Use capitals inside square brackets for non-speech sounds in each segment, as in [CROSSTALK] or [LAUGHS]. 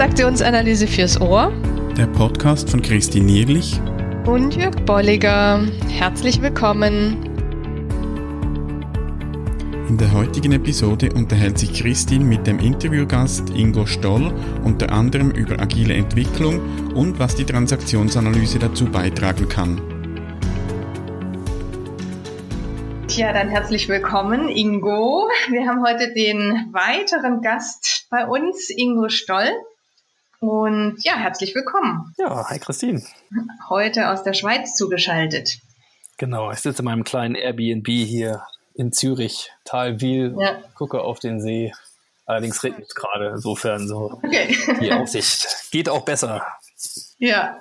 Transaktionsanalyse fürs Ohr. Der Podcast von Christine Nierlich und Jörg Bolliger. Herzlich willkommen. In der heutigen Episode unterhält sich Christine mit dem Interviewgast Ingo Stoll unter anderem über agile Entwicklung und was die Transaktionsanalyse dazu beitragen kann. Ja, dann herzlich willkommen, Ingo. Wir haben heute den weiteren Gast bei uns, Ingo Stoll. Und ja, herzlich willkommen. Ja, hi Christine. Heute aus der Schweiz zugeschaltet. Genau, ich sitze in meinem kleinen Airbnb hier in Zürich, Talwil, ja. gucke auf den See. Allerdings regnet es gerade, insofern so okay. die Aussicht geht auch besser. Ja,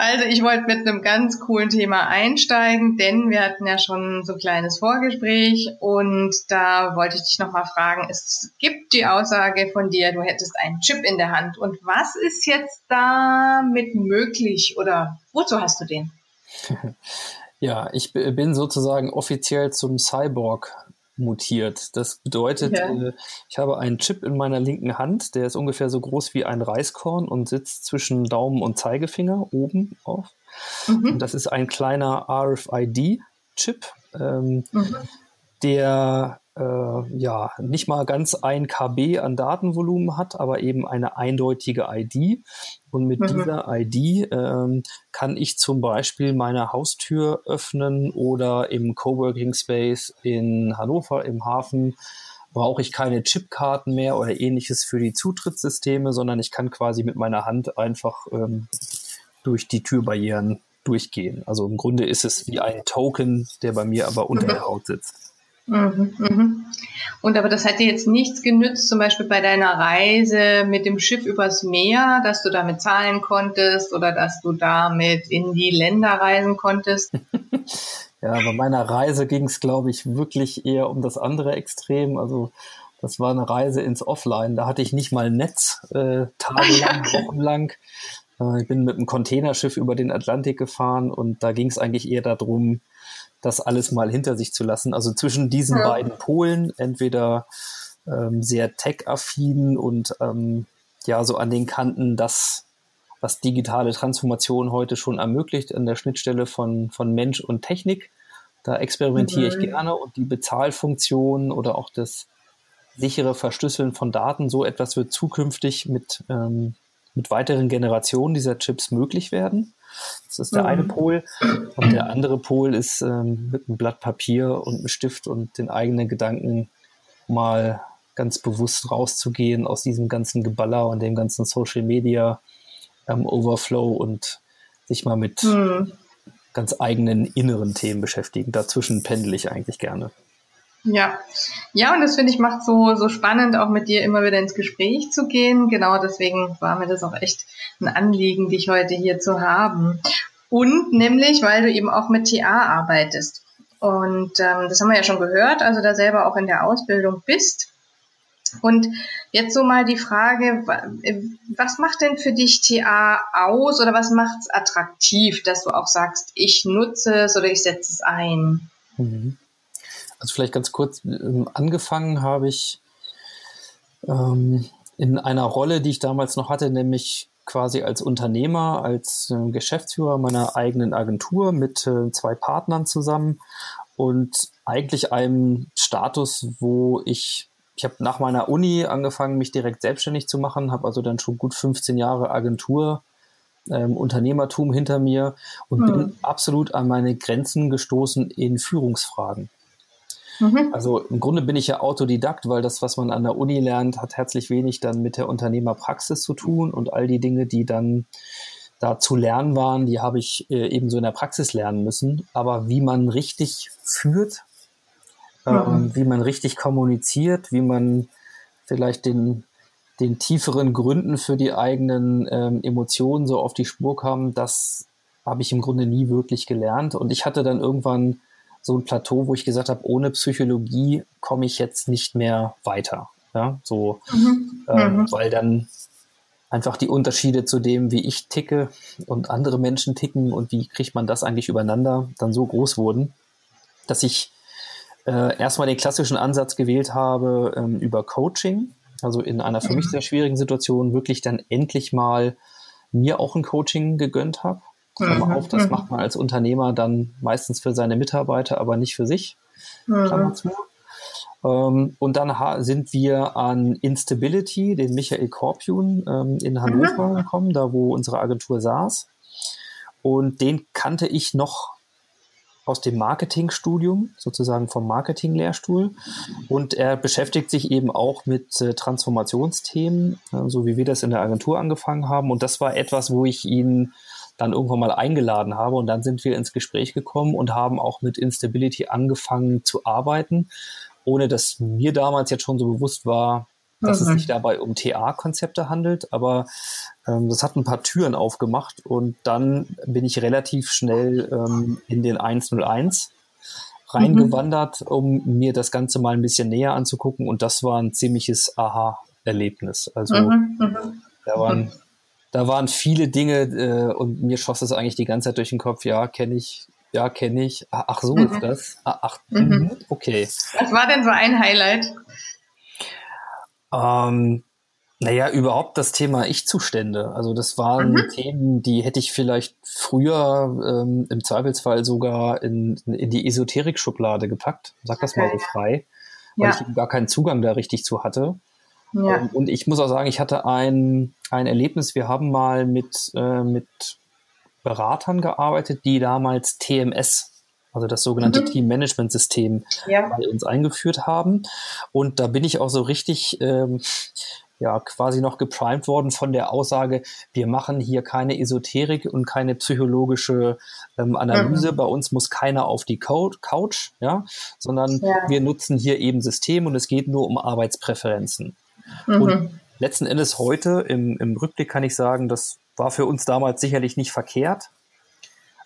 also ich wollte mit einem ganz coolen Thema einsteigen, denn wir hatten ja schon so ein kleines Vorgespräch und da wollte ich dich nochmal fragen, es gibt die Aussage von dir, du hättest einen Chip in der Hand und was ist jetzt damit möglich oder wozu hast du den? [LAUGHS] Ja, ich bin sozusagen offiziell zum Cyborg mutiert. Das bedeutet, ja. äh, ich habe einen Chip in meiner linken Hand, der ist ungefähr so groß wie ein Reiskorn und sitzt zwischen Daumen und Zeigefinger oben auf. Mhm. Und das ist ein kleiner RFID-Chip, ähm, mhm. der äh, ja nicht mal ganz ein KB an Datenvolumen hat, aber eben eine eindeutige ID. Und mit mhm. dieser ID ähm, kann ich zum Beispiel meine Haustür öffnen oder im Coworking Space in Hannover im Hafen brauche ich keine Chipkarten mehr oder ähnliches für die Zutrittssysteme, sondern ich kann quasi mit meiner Hand einfach ähm, durch die Türbarrieren durchgehen. Also im Grunde ist es wie ein Token, der bei mir aber unter der Haut sitzt. Mhm, mhm. Und aber das hat dir jetzt nichts genützt, zum Beispiel bei deiner Reise mit dem Schiff übers Meer, dass du damit zahlen konntest oder dass du damit in die Länder reisen konntest? [LAUGHS] ja, bei meiner Reise ging es, glaube ich, wirklich eher um das andere Extrem. Also das war eine Reise ins Offline. Da hatte ich nicht mal Netz, äh, tagelang, [LAUGHS] wochenlang. Äh, ich bin mit einem Containerschiff über den Atlantik gefahren und da ging es eigentlich eher darum, das alles mal hinter sich zu lassen. Also zwischen diesen ja. beiden Polen, entweder ähm, sehr tech-affin und ähm, ja, so an den Kanten das, was digitale Transformation heute schon ermöglicht, an der Schnittstelle von, von Mensch und Technik. Da experimentiere mhm. ich gerne und die Bezahlfunktion oder auch das sichere Verschlüsseln von Daten, so etwas wird zukünftig mit, ähm, mit weiteren Generationen dieser Chips möglich werden. Das ist der mhm. eine Pol. Und der andere Pol ist ähm, mit einem Blatt Papier und einem Stift und den eigenen Gedanken mal ganz bewusst rauszugehen aus diesem ganzen Geballer und dem ganzen Social Media ähm, Overflow und sich mal mit mhm. ganz eigenen inneren Themen beschäftigen. Dazwischen pendel ich eigentlich gerne. Ja, ja, und das finde ich macht so, so spannend, auch mit dir immer wieder ins Gespräch zu gehen. Genau deswegen war mir das auch echt ein Anliegen, dich heute hier zu haben. Und nämlich, weil du eben auch mit TA arbeitest. Und ähm, das haben wir ja schon gehört, also da selber auch in der Ausbildung bist. Und jetzt so mal die Frage, was macht denn für dich TA aus oder was macht es attraktiv, dass du auch sagst, ich nutze es oder ich setze es ein? Mhm. Also vielleicht ganz kurz, ähm, angefangen habe ich ähm, in einer Rolle, die ich damals noch hatte, nämlich quasi als Unternehmer, als äh, Geschäftsführer meiner eigenen Agentur mit äh, zwei Partnern zusammen und eigentlich einem Status, wo ich, ich habe nach meiner Uni angefangen, mich direkt selbstständig zu machen, habe also dann schon gut 15 Jahre Agentur ähm, Unternehmertum hinter mir und mhm. bin absolut an meine Grenzen gestoßen in Führungsfragen. Mhm. Also im Grunde bin ich ja Autodidakt, weil das, was man an der Uni lernt, hat herzlich wenig dann mit der Unternehmerpraxis zu tun und all die Dinge, die dann da zu lernen waren, die habe ich äh, ebenso in der Praxis lernen müssen. Aber wie man richtig führt, ähm, mhm. wie man richtig kommuniziert, wie man vielleicht den, den tieferen Gründen für die eigenen ähm, Emotionen so auf die Spur kam, das habe ich im Grunde nie wirklich gelernt. Und ich hatte dann irgendwann so ein Plateau, wo ich gesagt habe, ohne Psychologie komme ich jetzt nicht mehr weiter. Ja, so, mhm. Ähm, mhm. weil dann einfach die Unterschiede zu dem, wie ich ticke und andere Menschen ticken und wie kriegt man das eigentlich übereinander, dann so groß wurden, dass ich äh, erstmal den klassischen Ansatz gewählt habe ähm, über Coaching. also in einer für mich sehr schwierigen Situation wirklich dann endlich mal mir auch ein Coaching gegönnt habe. Klammer auf, das macht man als Unternehmer dann meistens für seine Mitarbeiter, aber nicht für sich. Zu. Ähm, und dann sind wir an Instability, den Michael Korpjun ähm, in Hannover mhm. gekommen, da wo unsere Agentur saß. Und den kannte ich noch aus dem Marketingstudium, sozusagen vom Marketing-Lehrstuhl. Und er beschäftigt sich eben auch mit äh, Transformationsthemen, äh, so wie wir das in der Agentur angefangen haben. Und das war etwas, wo ich ihn dann irgendwann mal eingeladen habe. Und dann sind wir ins Gespräch gekommen und haben auch mit Instability angefangen zu arbeiten ohne dass mir damals jetzt schon so bewusst war, dass mhm. es sich dabei um TA-Konzepte handelt, aber ähm, das hat ein paar Türen aufgemacht und dann bin ich relativ schnell ähm, in den 101 reingewandert, mhm. um mir das Ganze mal ein bisschen näher anzugucken und das war ein ziemliches Aha-Erlebnis. Also mhm. mhm. da waren da waren viele Dinge äh, und mir schoss es eigentlich die ganze Zeit durch den Kopf, ja, kenne ich, ja, kenne ich. Ah, ach, so mhm. ist das. Ah, ach, mhm. mhm. okay. Was war denn so ein Highlight? Ähm, naja, überhaupt das Thema Ich-Zustände. Also das waren mhm. Themen, die hätte ich vielleicht früher ähm, im Zweifelsfall sogar in, in die Esoterik-Schublade gepackt. Sag das okay. mal so frei, weil ja. ich gar keinen Zugang da richtig zu hatte. Ja. Und ich muss auch sagen, ich hatte ein, ein Erlebnis. Wir haben mal mit, äh, mit Beratern gearbeitet, die damals TMS, also das sogenannte mhm. Team Management System, ja. bei uns eingeführt haben. Und da bin ich auch so richtig, ähm, ja, quasi noch geprimed worden von der Aussage, wir machen hier keine Esoterik und keine psychologische ähm, Analyse. Mhm. Bei uns muss keiner auf die Couch, ja, sondern ja. wir nutzen hier eben System und es geht nur um Arbeitspräferenzen. Mhm. Und letzten Endes heute im, im Rückblick kann ich sagen, dass war für uns damals sicherlich nicht verkehrt,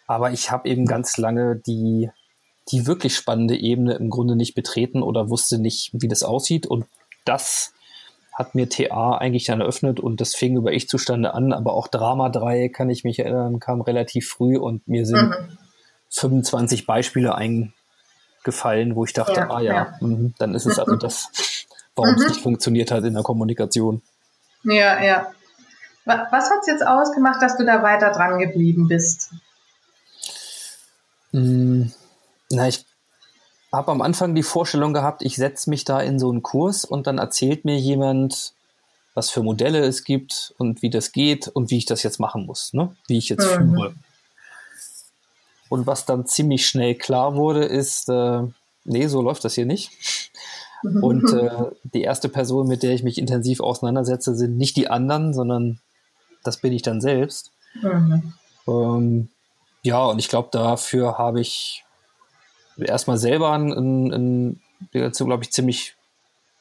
aber ich habe eben ganz lange die, die wirklich spannende Ebene im Grunde nicht betreten oder wusste nicht, wie das aussieht. Und das hat mir TA eigentlich dann eröffnet und das fing über Ich-Zustände an, aber auch Drama 3, kann ich mich erinnern, kam relativ früh und mir sind mhm. 25 Beispiele eingefallen, wo ich dachte, ja, ah ja, ja. Mh, dann ist es also das, [LAUGHS] warum es mhm. nicht funktioniert hat in der Kommunikation. Ja, ja. Was hat es jetzt ausgemacht, dass du da weiter dran geblieben bist? Hm, na, ich habe am Anfang die Vorstellung gehabt, ich setze mich da in so einen Kurs und dann erzählt mir jemand, was für Modelle es gibt und wie das geht und wie ich das jetzt machen muss, ne? wie ich jetzt mhm. führe. Und was dann ziemlich schnell klar wurde, ist, äh, nee, so läuft das hier nicht. Und äh, [LAUGHS] die erste Person, mit der ich mich intensiv auseinandersetze, sind nicht die anderen, sondern das bin ich dann selbst. Mhm. Ähm, ja, und ich glaube, dafür habe ich erstmal selber einen, einen glaube ich, ziemlich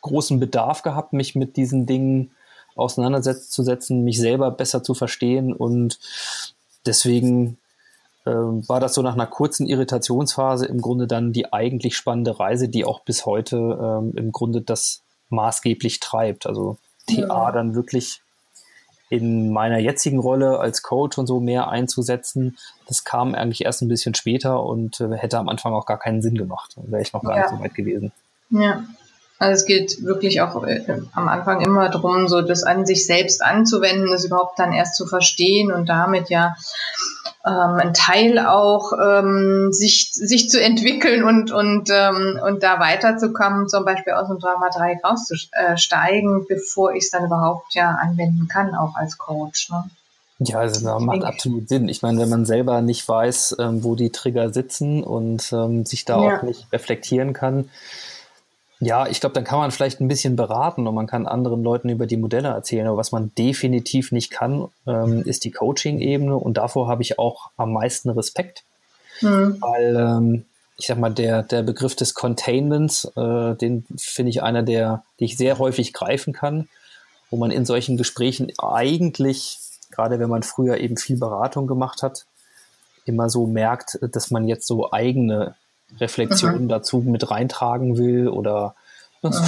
großen Bedarf gehabt, mich mit diesen Dingen auseinanderzusetzen, mich selber besser zu verstehen und deswegen ähm, war das so nach einer kurzen Irritationsphase im Grunde dann die eigentlich spannende Reise, die auch bis heute ähm, im Grunde das maßgeblich treibt. Also TA ja. dann wirklich in meiner jetzigen Rolle als Coach und so mehr einzusetzen, das kam eigentlich erst ein bisschen später und äh, hätte am Anfang auch gar keinen Sinn gemacht. Wäre ich noch gar ja. nicht so weit gewesen. Ja. Also es geht wirklich auch äh, am Anfang immer darum, so das an sich selbst anzuwenden, das überhaupt dann erst zu verstehen und damit ja ähm, ein Teil auch ähm, sich, sich zu entwickeln und, und, ähm, und da weiterzukommen, zum Beispiel aus dem Drama 3 rauszusteigen, bevor ich es dann überhaupt ja anwenden kann, auch als Coach. Ne? Ja, also das macht absolut Sinn. Ich meine, wenn man selber nicht weiß, ähm, wo die Trigger sitzen und ähm, sich da ja. auch nicht reflektieren kann, ja, ich glaube, dann kann man vielleicht ein bisschen beraten und man kann anderen Leuten über die Modelle erzählen. Aber was man definitiv nicht kann, ähm, ist die Coaching-Ebene. Und davor habe ich auch am meisten Respekt. Mhm. Weil, ähm, ich sag mal, der, der Begriff des Containments, äh, den finde ich einer der, die ich sehr häufig greifen kann, wo man in solchen Gesprächen eigentlich, gerade wenn man früher eben viel Beratung gemacht hat, immer so merkt, dass man jetzt so eigene Reflexionen dazu mit reintragen will oder das,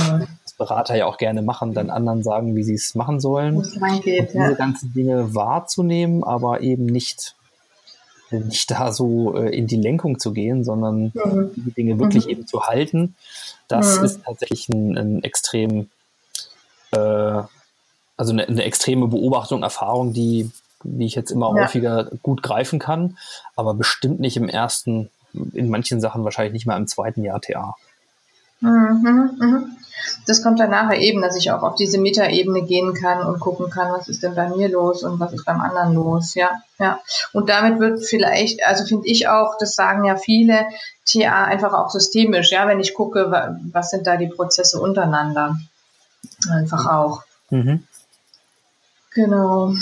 das, Berater ja auch gerne machen, dann anderen sagen, wie sie es machen sollen. Geht, diese ja. ganzen Dinge wahrzunehmen, aber eben nicht, nicht da so äh, in die Lenkung zu gehen, sondern mhm. die Dinge wirklich mhm. eben zu halten. Das mhm. ist tatsächlich ein, ein extrem äh, also eine, eine extreme Beobachtung, Erfahrung, die, die ich jetzt immer ja. häufiger gut greifen kann, aber bestimmt nicht im ersten, in manchen Sachen wahrscheinlich nicht mal im zweiten Jahr TA. Mhm, mhm. Das kommt dann nachher eben, dass ich auch auf diese Metaebene gehen kann und gucken kann, was ist denn bei mir los und was ist beim anderen los, ja, ja. Und damit wird vielleicht, also finde ich auch, das sagen ja viele, TA einfach auch systemisch, ja, wenn ich gucke, was sind da die Prozesse untereinander. Einfach auch. Mhm. Genau.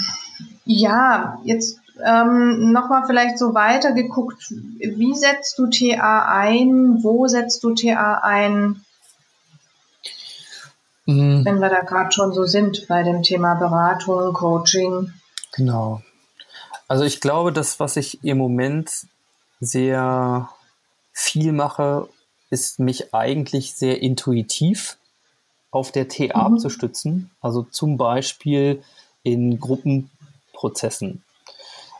Ja, jetzt ähm, nochmal vielleicht so weiter geguckt, wie setzt du TA ein, wo setzt du TA ein, mhm. wenn wir da gerade schon so sind bei dem Thema Beratung, Coaching. Genau. Also ich glaube, das, was ich im Moment sehr viel mache, ist mich eigentlich sehr intuitiv auf der TA mhm. abzustützen. Also zum Beispiel in Gruppenprozessen.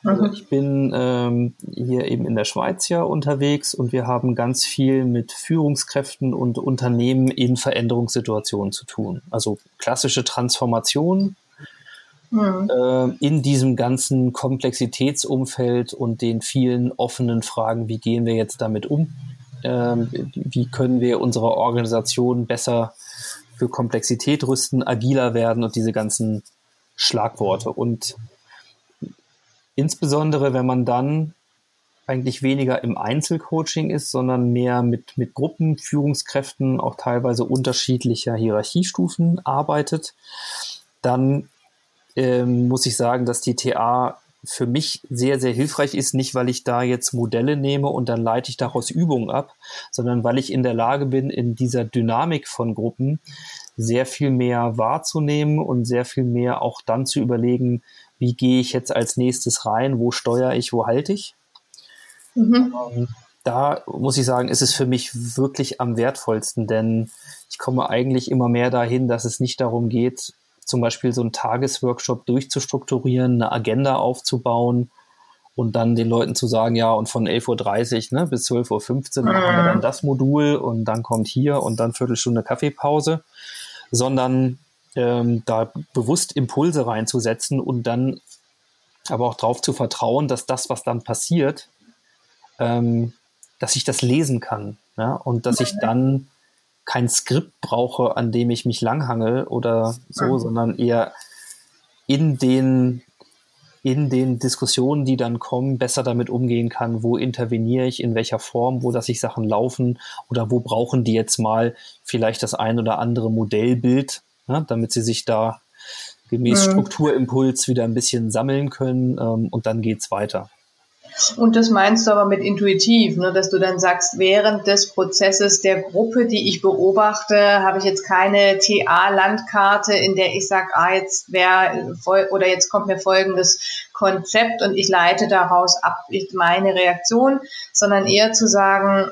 Also mhm. ich bin ähm, hier eben in der Schweiz ja unterwegs und wir haben ganz viel mit Führungskräften und Unternehmen in Veränderungssituationen zu tun. Also klassische Transformation mhm. äh, in diesem ganzen Komplexitätsumfeld und den vielen offenen Fragen, wie gehen wir jetzt damit um? Ähm, wie können wir unsere Organisation besser für Komplexität rüsten, agiler werden und diese ganzen Schlagworte. Und Insbesondere, wenn man dann eigentlich weniger im Einzelcoaching ist, sondern mehr mit, mit Gruppen, Führungskräften, auch teilweise unterschiedlicher Hierarchiestufen arbeitet, dann ähm, muss ich sagen, dass die TA für mich sehr, sehr hilfreich ist, nicht weil ich da jetzt Modelle nehme und dann leite ich daraus Übungen ab, sondern weil ich in der Lage bin, in dieser Dynamik von Gruppen sehr viel mehr wahrzunehmen und sehr viel mehr auch dann zu überlegen, wie gehe ich jetzt als nächstes rein, wo steuere ich, wo halte ich. Mhm. Ähm, da muss ich sagen, ist es für mich wirklich am wertvollsten, denn ich komme eigentlich immer mehr dahin, dass es nicht darum geht, zum Beispiel so einen Tagesworkshop durchzustrukturieren, eine Agenda aufzubauen und dann den Leuten zu sagen, ja, und von 11.30 Uhr ne, bis 12.15 Uhr mhm. machen wir dann das Modul und dann kommt hier und dann Viertelstunde Kaffeepause, sondern ähm, da bewusst Impulse reinzusetzen und dann aber auch darauf zu vertrauen, dass das, was dann passiert, ähm, dass ich das lesen kann ja? und dass ich dann kein Skript brauche, an dem ich mich langhangel oder so, mhm. sondern eher in den in den Diskussionen, die dann kommen, besser damit umgehen kann, wo interveniere ich, in welcher Form, wo lasse ich Sachen laufen oder wo brauchen die jetzt mal vielleicht das ein oder andere Modellbild, ne, damit sie sich da gemäß mhm. Strukturimpuls wieder ein bisschen sammeln können ähm, und dann geht's weiter. Und das meinst du aber mit intuitiv, ne, dass du dann sagst, während des Prozesses der Gruppe, die ich beobachte, habe ich jetzt keine TA-Landkarte, in der ich sage, ah, jetzt wäre oder jetzt kommt mir folgendes Konzept und ich leite daraus ab meine Reaktion, sondern eher zu sagen,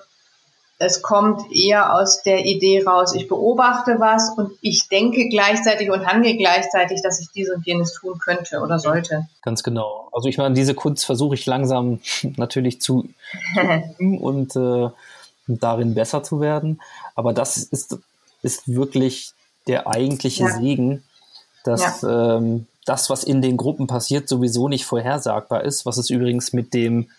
es kommt eher aus der Idee raus, ich beobachte was und ich denke gleichzeitig und handle gleichzeitig, dass ich dies und jenes tun könnte oder sollte. Ganz genau. Also ich meine, diese Kunst versuche ich langsam [LAUGHS] natürlich zu [LAUGHS] und äh, darin besser zu werden. Aber das ist, ist wirklich der eigentliche ja. Segen, dass ja. ähm, das, was in den Gruppen passiert, sowieso nicht vorhersagbar ist, was es übrigens mit dem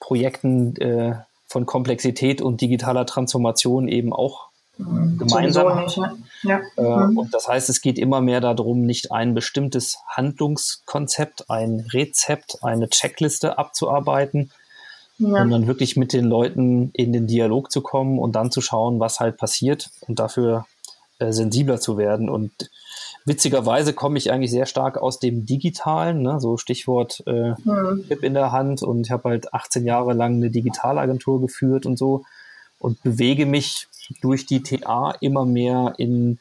Projekten äh, von Komplexität und digitaler Transformation eben auch mhm. gemeinsam. Nicht, ne? ja. Äh, mhm. Und das heißt, es geht immer mehr darum, nicht ein bestimmtes Handlungskonzept, ein Rezept, eine Checkliste abzuarbeiten, ja. sondern wirklich mit den Leuten in den Dialog zu kommen und dann zu schauen, was halt passiert und dafür äh, sensibler zu werden. Und witzigerweise komme ich eigentlich sehr stark aus dem Digitalen, ne? so Stichwort äh, mhm. Chip in der Hand und ich habe halt 18 Jahre lang eine Digitalagentur geführt und so und bewege mich durch die TA immer mehr in,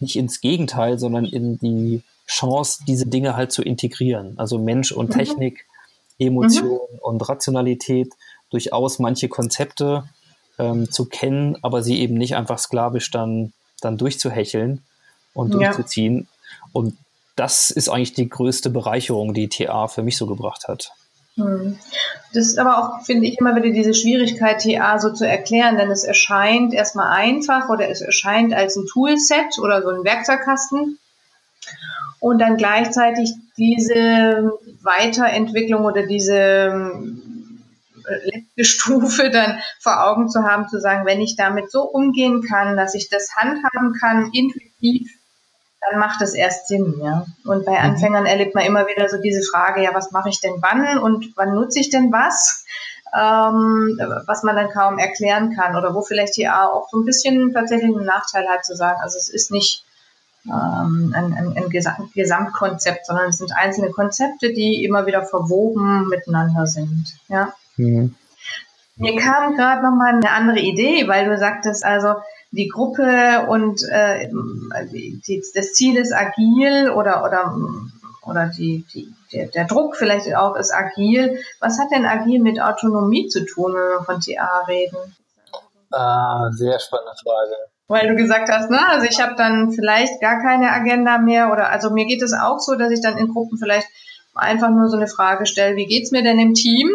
nicht ins Gegenteil, sondern in die Chance, diese Dinge halt zu integrieren. Also Mensch und mhm. Technik, Emotion mhm. und Rationalität, durchaus manche Konzepte ähm, zu kennen, aber sie eben nicht einfach sklavisch dann, dann durchzuhecheln, und durchzuziehen. Ja. Und das ist eigentlich die größte Bereicherung, die TA für mich so gebracht hat. Hm. Das ist aber auch, finde ich, immer wieder diese Schwierigkeit, TA so zu erklären, denn es erscheint erstmal einfach oder es erscheint als ein Toolset oder so ein Werkzeugkasten. und dann gleichzeitig diese Weiterentwicklung oder diese letzte [LAUGHS] Stufe dann vor Augen zu haben, zu sagen, wenn ich damit so umgehen kann, dass ich das handhaben kann, intuitiv, dann macht es erst Sinn, ja. Und bei mhm. Anfängern erlebt man immer wieder so diese Frage, ja, was mache ich denn wann und wann nutze ich denn was? Ähm, was man dann kaum erklären kann oder wo vielleicht die A auch so ein bisschen tatsächlich einen Nachteil hat zu sagen, also es ist nicht ähm, ein, ein, ein Gesamtkonzept, sondern es sind einzelne Konzepte, die immer wieder verwoben miteinander sind, ja. Mhm. Mir kam gerade noch mal eine andere Idee, weil du sagtest, also die Gruppe und äh, die, das Ziel ist agil oder oder oder die, die, der, der Druck vielleicht auch ist agil. Was hat denn agil mit Autonomie zu tun, wenn wir von TA reden? Ah, sehr spannende Frage. Weil du gesagt hast, ne, also ich habe dann vielleicht gar keine Agenda mehr oder also mir geht es auch so, dass ich dann in Gruppen vielleicht einfach nur so eine Frage stelle, wie geht's mir denn im Team?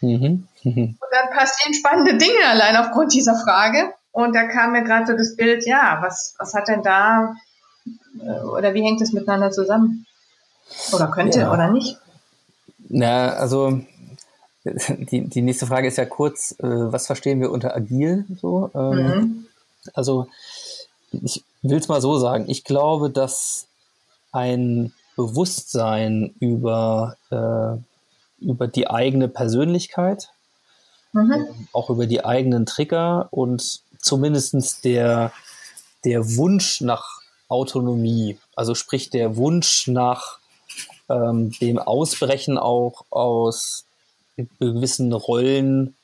Mhm. Und dann passieren spannende Dinge allein aufgrund dieser Frage. Und da kam mir gerade so das Bild, ja, was, was hat denn da äh, oder wie hängt es miteinander zusammen? Oder könnte ja. oder nicht? Na, also [LAUGHS] die, die nächste Frage ist ja kurz, äh, was verstehen wir unter agil so? Ähm, mhm. Also ich will es mal so sagen, ich glaube, dass ein Bewusstsein über äh, über die eigene Persönlichkeit, mhm. auch über die eigenen Trigger und zumindest der, der Wunsch nach Autonomie, also sprich der Wunsch nach ähm, dem Ausbrechen auch aus gewissen Rollen,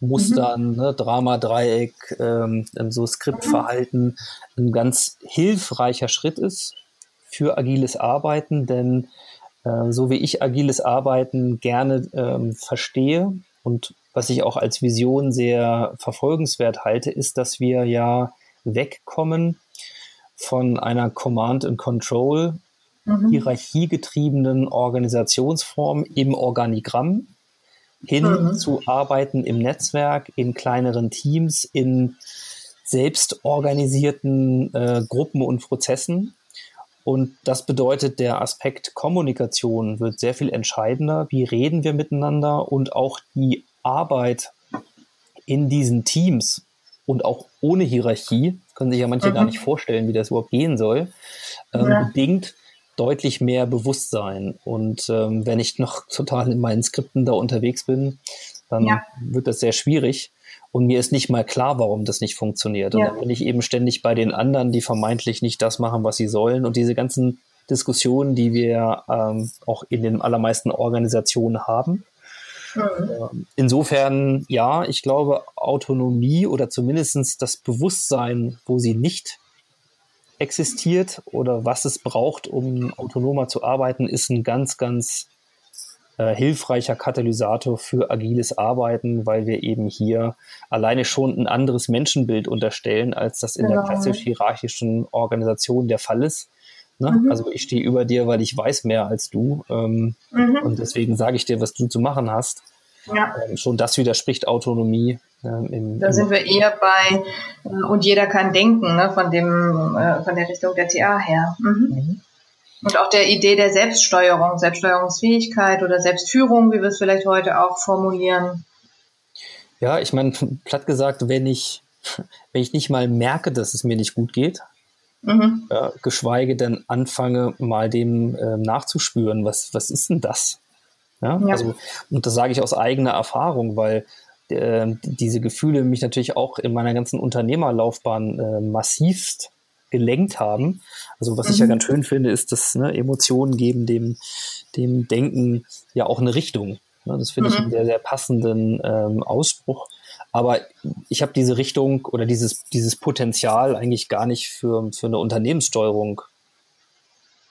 Mustern, mhm. ne, Drama-Dreieck, ähm, so Skriptverhalten ein ganz hilfreicher Schritt ist für agiles Arbeiten, denn äh, so wie ich agiles Arbeiten gerne ähm, verstehe und was ich auch als Vision sehr verfolgenswert halte, ist, dass wir ja wegkommen von einer Command and Control mhm. hierarchiegetriebenen Organisationsform im Organigramm hin mhm. zu Arbeiten im Netzwerk, in kleineren Teams, in selbstorganisierten äh, Gruppen und Prozessen und das bedeutet, der Aspekt Kommunikation wird sehr viel entscheidender. Wie reden wir miteinander und auch die Arbeit in diesen Teams und auch ohne Hierarchie, können sich ja manche mhm. gar nicht vorstellen, wie das überhaupt gehen soll, ähm, ja. bedingt deutlich mehr Bewusstsein. Und ähm, wenn ich noch total in meinen Skripten da unterwegs bin, dann ja. wird das sehr schwierig. Und mir ist nicht mal klar, warum das nicht funktioniert. Und ja. dann bin ich eben ständig bei den anderen, die vermeintlich nicht das machen, was sie sollen. Und diese ganzen Diskussionen, die wir ähm, auch in den allermeisten Organisationen haben. Mhm. Ähm, insofern, ja, ich glaube, Autonomie oder zumindest das Bewusstsein, wo sie nicht existiert oder was es braucht, um autonomer zu arbeiten, ist ein ganz, ganz äh, hilfreicher Katalysator für agiles Arbeiten, weil wir eben hier alleine schon ein anderes Menschenbild unterstellen, als das in genau. der klassisch hierarchischen Organisation der Fall ist. Ne? Mhm. Also ich stehe über dir, weil ich weiß mehr als du ähm, mhm. und deswegen sage ich dir, was du zu machen hast. Ja. Ähm, schon das widerspricht Autonomie. Ähm, im, da sind wir eher bei äh, und jeder kann denken, ne, von dem äh, von der Richtung der TA her. Mhm. mhm. Und auch der Idee der Selbststeuerung, Selbststeuerungsfähigkeit oder Selbstführung, wie wir es vielleicht heute auch formulieren. Ja, ich meine, platt gesagt, wenn ich, [LAUGHS] wenn ich nicht mal merke, dass es mir nicht gut geht, mhm. ja, geschweige denn anfange, mal dem äh, nachzuspüren, was, was ist denn das? Ja, ja. Also, und das sage ich aus eigener Erfahrung, weil äh, diese Gefühle mich natürlich auch in meiner ganzen Unternehmerlaufbahn äh, massivst gelenkt haben. Also was mhm. ich ja mhm. ganz schön finde, ist, dass ne, Emotionen geben dem, dem Denken ja auch eine Richtung. Ne, das finde mhm. ich einen sehr, sehr passenden ähm, Ausspruch. Aber ich habe diese Richtung oder dieses, dieses Potenzial eigentlich gar nicht für, für eine Unternehmenssteuerung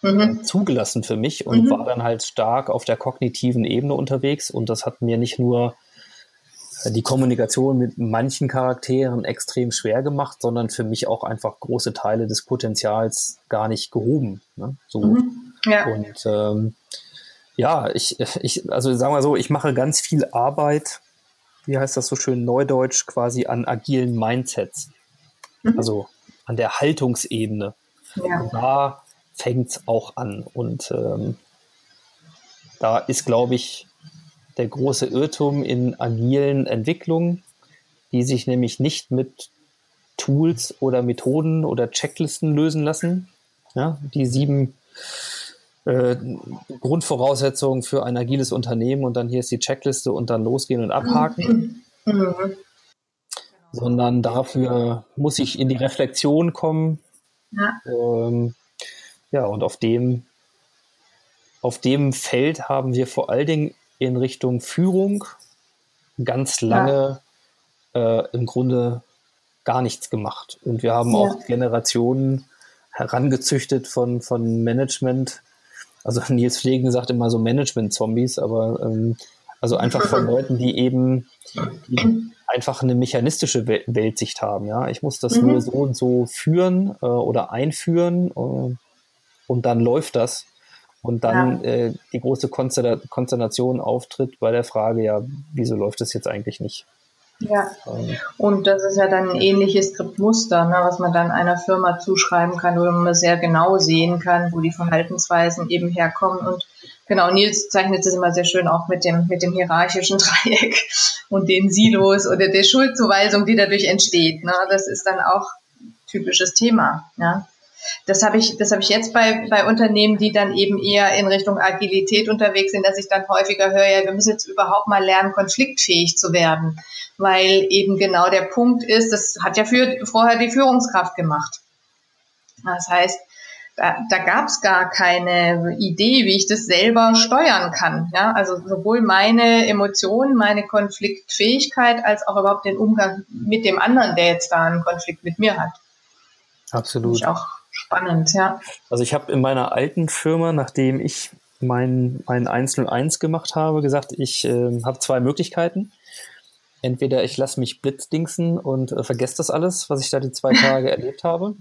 mhm. zugelassen für mich und mhm. war dann halt stark auf der kognitiven Ebene unterwegs. Und das hat mir nicht nur die Kommunikation mit manchen Charakteren extrem schwer gemacht, sondern für mich auch einfach große Teile des Potenzials gar nicht gehoben. Ne? So. Mhm. Ja. Und ähm, ja, ich, ich, also sagen wir so, ich mache ganz viel Arbeit, wie heißt das so schön neudeutsch, quasi an agilen Mindsets. Mhm. Also an der Haltungsebene. Ja. Da fängt es auch an. Und ähm, da ist, glaube ich, der große Irrtum in agilen Entwicklungen, die sich nämlich nicht mit Tools oder Methoden oder Checklisten lösen lassen. Ja, die sieben äh, Grundvoraussetzungen für ein agiles Unternehmen und dann hier ist die Checkliste und dann losgehen und abhaken. Mhm. Sondern dafür muss ich in die Reflexion kommen. Ja, ähm, ja und auf dem, auf dem Feld haben wir vor allen Dingen in Richtung Führung ganz lange ja. äh, im Grunde gar nichts gemacht. Und wir haben ja. auch Generationen herangezüchtet von, von Management. Also [LAUGHS] Nils Pflegen sagt immer so Management-Zombies, aber ähm, also einfach von [LAUGHS] Leuten, die eben die einfach eine mechanistische Weltsicht haben. Ja, ich muss das mhm. nur so und so führen äh, oder einführen äh, und dann läuft das. Und dann ja. äh, die große Konsternation auftritt bei der Frage, ja, wieso läuft das jetzt eigentlich nicht? Ja, und das ist ja dann ein ähnliches Skriptmuster, ne, was man dann einer Firma zuschreiben kann, wo man sehr genau sehen kann, wo die Verhaltensweisen eben herkommen. Und genau, Nils zeichnet es immer sehr schön auch mit dem, mit dem hierarchischen [LAUGHS] Dreieck und den Silos oder der Schuldzuweisung, die dadurch entsteht. Ne. Das ist dann auch typisches Thema. Ja. Das habe ich, das habe ich jetzt bei, bei Unternehmen, die dann eben eher in Richtung Agilität unterwegs sind, dass ich dann häufiger höre, ja, wir müssen jetzt überhaupt mal lernen, konfliktfähig zu werden, weil eben genau der Punkt ist, das hat ja für, vorher die Führungskraft gemacht. Das heißt, da, da gab es gar keine Idee, wie ich das selber steuern kann. Ja, also sowohl meine Emotionen, meine Konfliktfähigkeit, als auch überhaupt den Umgang mit dem anderen, der jetzt da einen Konflikt mit mir hat. Absolut. Auch Spannend, ja. Also ich habe in meiner alten Firma, nachdem ich mein, mein 101 gemacht habe, gesagt, ich äh, habe zwei Möglichkeiten. Entweder ich lasse mich blitzdingsen und äh, vergesse das alles, was ich da die zwei [LAUGHS] Tage erlebt habe.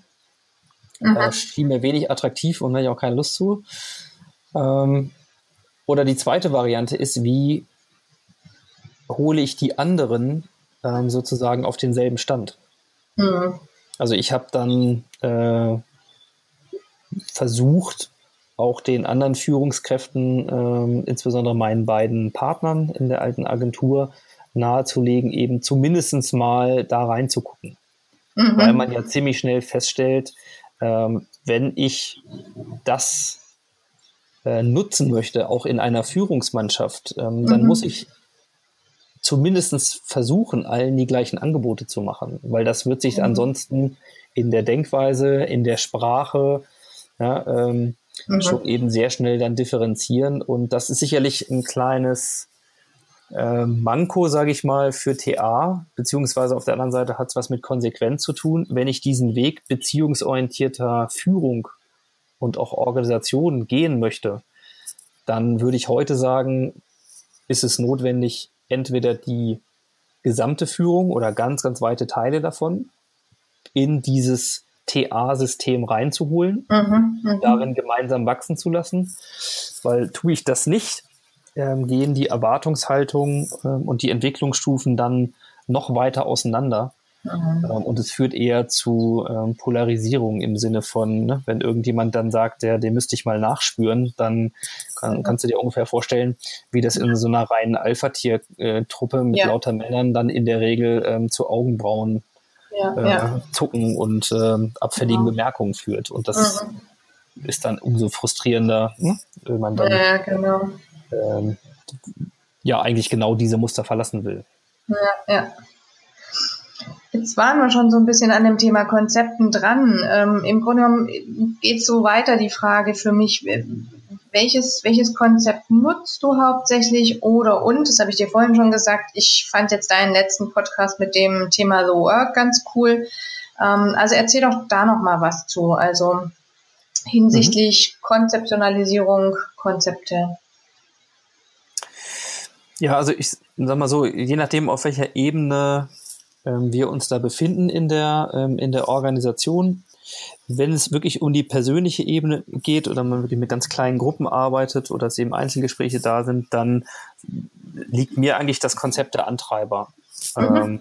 Mhm. Äh, schien mir wenig attraktiv und hatte ich auch keine Lust zu. Ähm, oder die zweite Variante ist, wie hole ich die anderen ähm, sozusagen auf denselben Stand? Mhm. Also ich habe dann äh, versucht, auch den anderen Führungskräften, ähm, insbesondere meinen beiden Partnern in der alten Agentur, nahezulegen, eben zumindest mal da reinzugucken. Mhm. Weil man ja ziemlich schnell feststellt, ähm, wenn ich das äh, nutzen möchte, auch in einer Führungsmannschaft, ähm, mhm. dann muss ich zumindest versuchen, allen die gleichen Angebote zu machen, weil das wird sich mhm. ansonsten in der Denkweise, in der Sprache, ja, ähm, mhm. schon eben sehr schnell dann differenzieren. Und das ist sicherlich ein kleines äh, Manko, sage ich mal, für TA, beziehungsweise auf der anderen Seite hat es was mit Konsequenz zu tun. Wenn ich diesen Weg beziehungsorientierter Führung und auch Organisation gehen möchte, dann würde ich heute sagen, ist es notwendig, entweder die gesamte Führung oder ganz, ganz weite Teile davon in dieses TA-System reinzuholen, mhm, mh. darin gemeinsam wachsen zu lassen. Weil tue ich das nicht, ähm, gehen die Erwartungshaltungen ähm, und die Entwicklungsstufen dann noch weiter auseinander. Mhm. Ähm, und es führt eher zu ähm, Polarisierung im Sinne von, ne, wenn irgendjemand dann sagt, der, den müsste ich mal nachspüren, dann kann, mhm. kannst du dir ungefähr vorstellen, wie das in so einer reinen Alpha-Tier-Truppe mit ja. lauter Männern dann in der Regel ähm, zu Augenbrauen ja, äh, ja. Zucken und äh, abfälligen ja. Bemerkungen führt. Und das mhm. ist dann umso frustrierender, hm? wenn man dann ja, genau. ähm, ja eigentlich genau diese Muster verlassen will. Ja, ja. Jetzt waren wir schon so ein bisschen an dem Thema Konzepten dran. Ähm, Im Grunde genommen geht so weiter die Frage für mich, welches, welches Konzept nutzt du hauptsächlich oder und, das habe ich dir vorhin schon gesagt, ich fand jetzt deinen letzten Podcast mit dem Thema The Work ganz cool. Ähm, also erzähl doch da noch mal was zu, also hinsichtlich mhm. Konzeptionalisierung, Konzepte. Ja, also ich sag mal so, je nachdem, auf welcher Ebene ähm, wir uns da befinden in der, ähm, in der Organisation, wenn es wirklich um die persönliche Ebene geht oder man wirklich mit ganz kleinen Gruppen arbeitet oder es eben Einzelgespräche da sind, dann liegt mir eigentlich das Konzept der Antreiber mhm. ähm,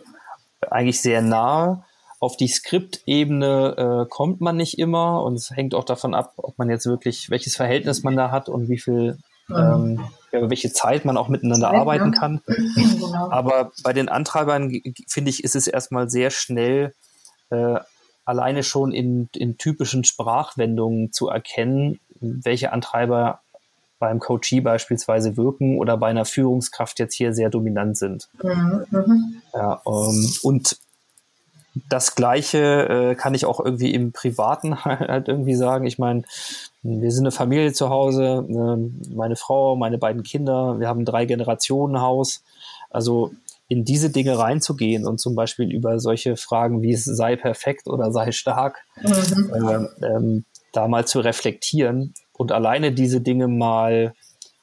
eigentlich sehr nahe. Auf die Skriptebene äh, kommt man nicht immer und es hängt auch davon ab, ob man jetzt wirklich, welches Verhältnis man da hat und wie viel, mhm. ähm, ja, welche Zeit man auch miteinander Zeit, arbeiten ja. kann. Genau. Aber bei den Antreibern, finde ich, ist es erstmal sehr schnell äh, alleine schon in, in typischen Sprachwendungen zu erkennen, welche Antreiber beim Coachee beispielsweise wirken oder bei einer Führungskraft jetzt hier sehr dominant sind. Mhm. Ja, ähm, und das Gleiche äh, kann ich auch irgendwie im Privaten [LAUGHS] halt irgendwie sagen. Ich meine, wir sind eine Familie zu Hause, äh, meine Frau, meine beiden Kinder, wir haben ein drei Generationen Haus. Also in diese Dinge reinzugehen und zum Beispiel über solche Fragen wie sei perfekt oder sei stark, mhm. äh, ähm, da mal zu reflektieren und alleine diese Dinge mal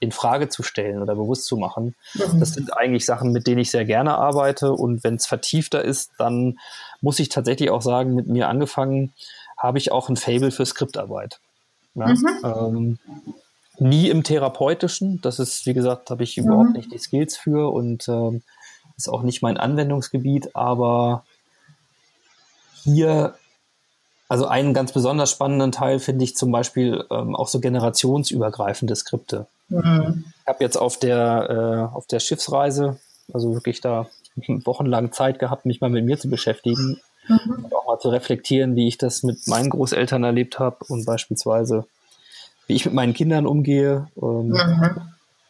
in Frage zu stellen oder bewusst zu machen. Mhm. Das sind eigentlich Sachen, mit denen ich sehr gerne arbeite. Und wenn es vertiefter ist, dann muss ich tatsächlich auch sagen, mit mir angefangen habe ich auch ein Fable für Skriptarbeit. Ja? Mhm. Ähm, nie im Therapeutischen. Das ist, wie gesagt, habe ich mhm. überhaupt nicht die Skills für und ähm, ist auch nicht mein Anwendungsgebiet. Aber hier also einen ganz besonders spannenden Teil finde ich zum Beispiel ähm, auch so generationsübergreifende Skripte. Mhm. Ich habe jetzt auf der, äh, auf der Schiffsreise, also wirklich da wochenlang Zeit gehabt, mich mal mit mir zu beschäftigen mhm. und auch mal zu reflektieren, wie ich das mit meinen Großeltern erlebt habe und beispielsweise, wie ich mit meinen Kindern umgehe. Ähm, mhm.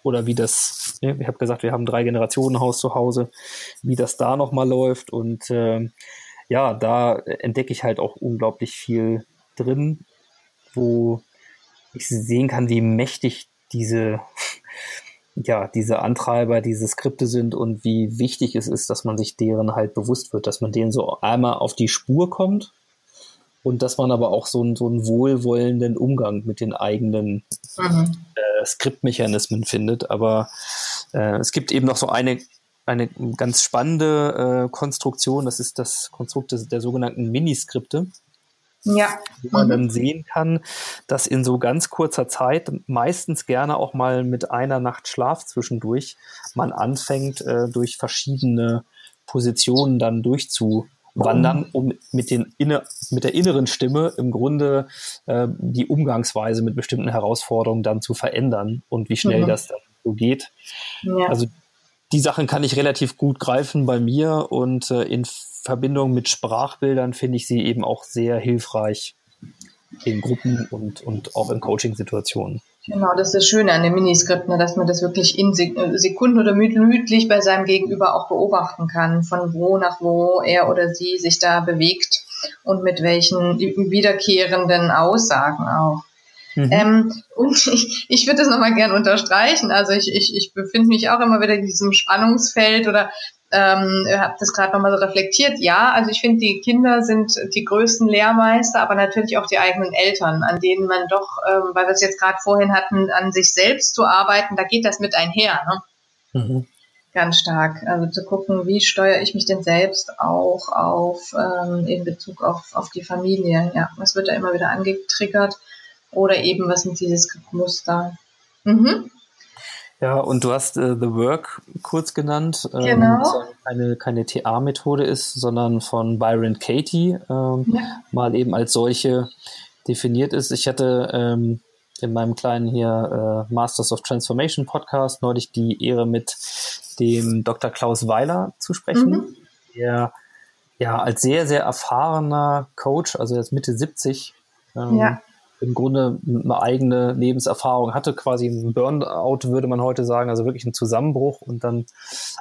Oder wie das, ja, ich habe gesagt, wir haben drei Generationen Haus zu Hause, wie das da nochmal läuft. Und äh, ja, da entdecke ich halt auch unglaublich viel drin, wo ich sehen kann, wie mächtig diese, [LAUGHS] ja, diese Antreiber, diese Skripte sind und wie wichtig es ist, dass man sich deren halt bewusst wird, dass man denen so einmal auf die Spur kommt und dass man aber auch so einen, so einen wohlwollenden Umgang mit den eigenen mhm. äh, Skriptmechanismen findet. Aber äh, es gibt eben noch so eine eine ganz spannende äh, Konstruktion. Das ist das Konstrukt des, der sogenannten Miniskripte. Ja. Wo man mhm. dann sehen kann, dass in so ganz kurzer Zeit, meistens gerne auch mal mit einer Nacht Schlaf zwischendurch, man anfängt, äh, durch verschiedene Positionen dann durchzuwandern, um mit, den inne, mit der inneren Stimme im Grunde äh, die Umgangsweise mit bestimmten Herausforderungen dann zu verändern und wie schnell mhm. das dann so geht. Ja. Also die Sachen kann ich relativ gut greifen bei mir und äh, in Verbindung mit Sprachbildern finde ich sie eben auch sehr hilfreich in Gruppen und, und auch in Coaching-Situationen. Genau, das ist das Schöne an dem Miniskript, ne, dass man das wirklich in äh, Sekunden oder minütlich bei seinem Gegenüber auch beobachten kann, von wo nach wo er oder sie sich da bewegt und mit welchen wiederkehrenden Aussagen auch. Mhm. Ähm, und [LAUGHS] ich, ich würde das nochmal gern unterstreichen. Also ich, ich, ich befinde mich auch immer wieder in diesem Spannungsfeld oder ähm, habe das gerade nochmal so reflektiert. Ja, also ich finde, die Kinder sind die größten Lehrmeister, aber natürlich auch die eigenen Eltern, an denen man doch, ähm, weil wir es jetzt gerade vorhin hatten, an sich selbst zu arbeiten, da geht das mit einher. Ne? Mhm. Ganz stark. Also zu gucken, wie steuere ich mich denn selbst auch auf ähm, in Bezug auf, auf die Familie. Ja, was wird da immer wieder angetriggert? Oder eben, was sind diese Skriptmuster? Mhm. Ja, und du hast äh, The Work kurz genannt, ähm, genau. keine, keine TA-Methode ist, sondern von Byron Katie ähm, ja. mal eben als solche definiert ist. Ich hatte ähm, in meinem kleinen hier äh, Masters of Transformation Podcast neulich die Ehre mit dem Dr. Klaus Weiler zu sprechen, mhm. der ja als sehr, sehr erfahrener Coach, also jetzt Mitte 70, ähm, ja im Grunde eine eigene Lebenserfahrung hatte, quasi ein Burnout, würde man heute sagen, also wirklich ein Zusammenbruch und dann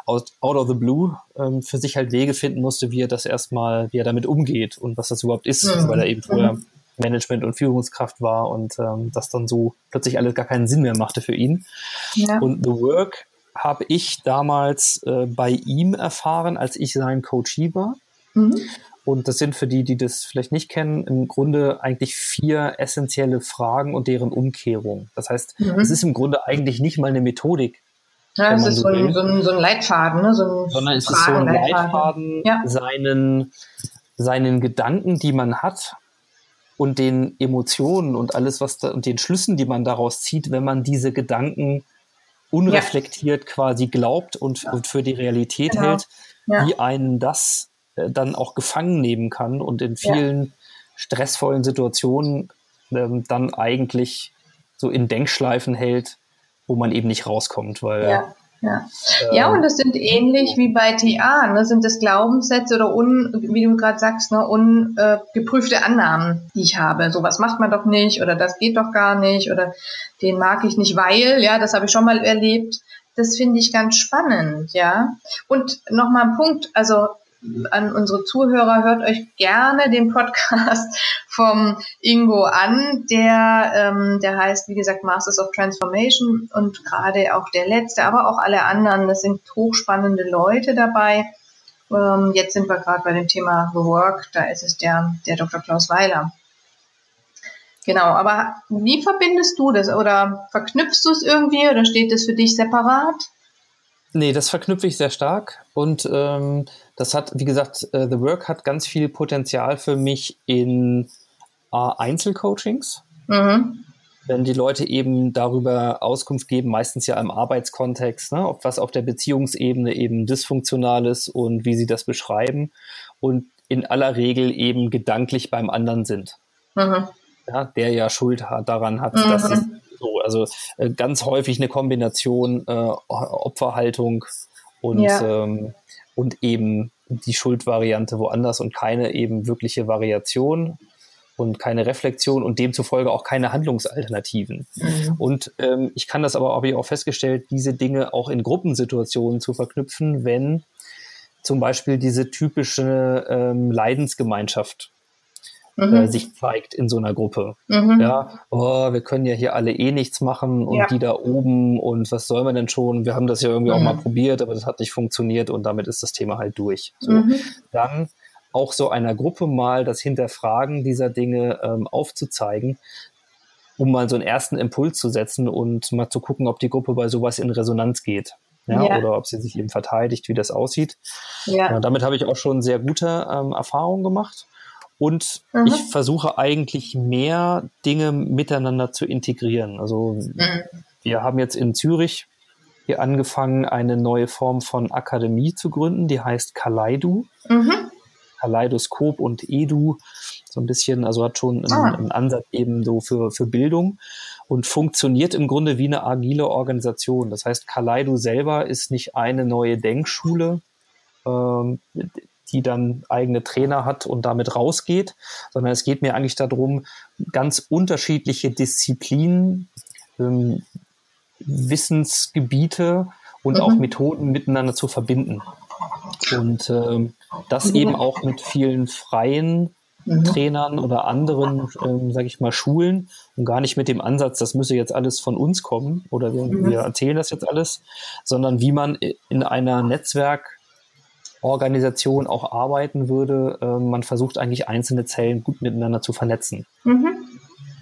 out, out of the blue ähm, für sich halt Wege finden musste, wie er das erstmal, wie er damit umgeht und was das überhaupt ist, mhm. weil er eben vorher mhm. Management und Führungskraft war und ähm, das dann so plötzlich alles gar keinen Sinn mehr machte für ihn. Ja. Und The Work habe ich damals äh, bei ihm erfahren, als ich sein Coachee war. Mhm. Und das sind für die, die das vielleicht nicht kennen, im Grunde eigentlich vier essentielle Fragen und deren Umkehrung. Das heißt, mhm. es ist im Grunde eigentlich nicht mal eine Methodik. Ja, es ist so, ein, so, ein, so ein Leitfaden, ne? so ein sondern es ist so ein Leitfaden, ja. seinen, seinen Gedanken, die man hat und den Emotionen und alles, was da, und den Schlüssen, die man daraus zieht, wenn man diese Gedanken unreflektiert ja. quasi glaubt und, und für die Realität genau. hält, wie einen das äh, dann auch gefangen nehmen kann und in vielen ja. stressvollen Situationen ähm, dann eigentlich so in Denkschleifen hält, wo man eben nicht rauskommt, weil ja. Ja. ja, und das sind ähnlich wie bei TA, ne, sind das Glaubenssätze oder un, wie du gerade sagst, ne, ungeprüfte äh, Annahmen, die ich habe. So was macht man doch nicht oder das geht doch gar nicht oder den mag ich nicht, weil, ja, das habe ich schon mal erlebt. Das finde ich ganz spannend, ja. Und nochmal ein Punkt, also an unsere Zuhörer, hört euch gerne den Podcast [LAUGHS] vom Ingo an. Der, ähm, der heißt, wie gesagt, Masters of Transformation und gerade auch der letzte, aber auch alle anderen. Das sind hochspannende Leute dabei. Ähm, jetzt sind wir gerade bei dem Thema The Work. Da ist es der, der Dr. Klaus Weiler. Genau, aber wie verbindest du das oder verknüpfst du es irgendwie oder steht das für dich separat? Nee, das verknüpfe ich sehr stark und ähm, das hat, wie gesagt, äh, The Work hat ganz viel Potenzial für mich in äh, Einzelcoachings. Mhm. Wenn die Leute eben darüber Auskunft geben, meistens ja im Arbeitskontext, ne, ob was auf der Beziehungsebene eben dysfunktional ist und wie sie das beschreiben und in aller Regel eben gedanklich beim anderen sind. Mhm. Ja, der ja Schuld hat, daran hat, mhm. dass es so, also äh, ganz häufig eine Kombination äh, Opferhaltung und, ja. ähm, und eben die Schuldvariante woanders und keine eben wirkliche Variation und keine Reflexion und demzufolge auch keine Handlungsalternativen. Mhm. Und ähm, ich kann das aber, habe ich auch festgestellt, diese Dinge auch in Gruppensituationen zu verknüpfen, wenn zum Beispiel diese typische ähm, Leidensgemeinschaft mhm. äh, sich zeigt in so einer Gruppe. Mhm. Ja, oh, wir können ja hier alle eh nichts machen und ja. die da oben und was soll man denn schon? Wir haben das ja irgendwie mhm. auch mal probiert, aber das hat nicht funktioniert und damit ist das Thema halt durch. So, mhm. dann auch so einer Gruppe mal das Hinterfragen dieser Dinge ähm, aufzuzeigen, um mal so einen ersten Impuls zu setzen und mal zu gucken, ob die Gruppe bei sowas in Resonanz geht. Ja, ja. oder ob sie sich eben verteidigt, wie das aussieht. Ja. Äh, damit habe ich auch schon sehr gute ähm, Erfahrungen gemacht. Und mhm. ich versuche eigentlich mehr Dinge miteinander zu integrieren. Also mhm. wir haben jetzt in Zürich hier angefangen, eine neue Form von Akademie zu gründen, die heißt Kaleidu. Mhm. Kaleidoskop und Edu. So ein bisschen, also hat schon einen, ah. einen Ansatz eben so für, für Bildung und funktioniert im Grunde wie eine agile Organisation. Das heißt, Kaleido selber ist nicht eine neue Denkschule, ähm, die dann eigene Trainer hat und damit rausgeht, sondern es geht mir eigentlich darum, ganz unterschiedliche Disziplinen, ähm, Wissensgebiete und mhm. auch Methoden miteinander zu verbinden. Und ähm, das mhm. eben auch mit vielen freien mhm. Trainern oder anderen, ähm, sage ich mal, Schulen und gar nicht mit dem Ansatz, das müsse jetzt alles von uns kommen oder wir, mhm. wir erzählen das jetzt alles, sondern wie man in einer Netzwerk Organisation auch arbeiten würde. Äh, man versucht eigentlich einzelne Zellen gut miteinander zu vernetzen. Mhm.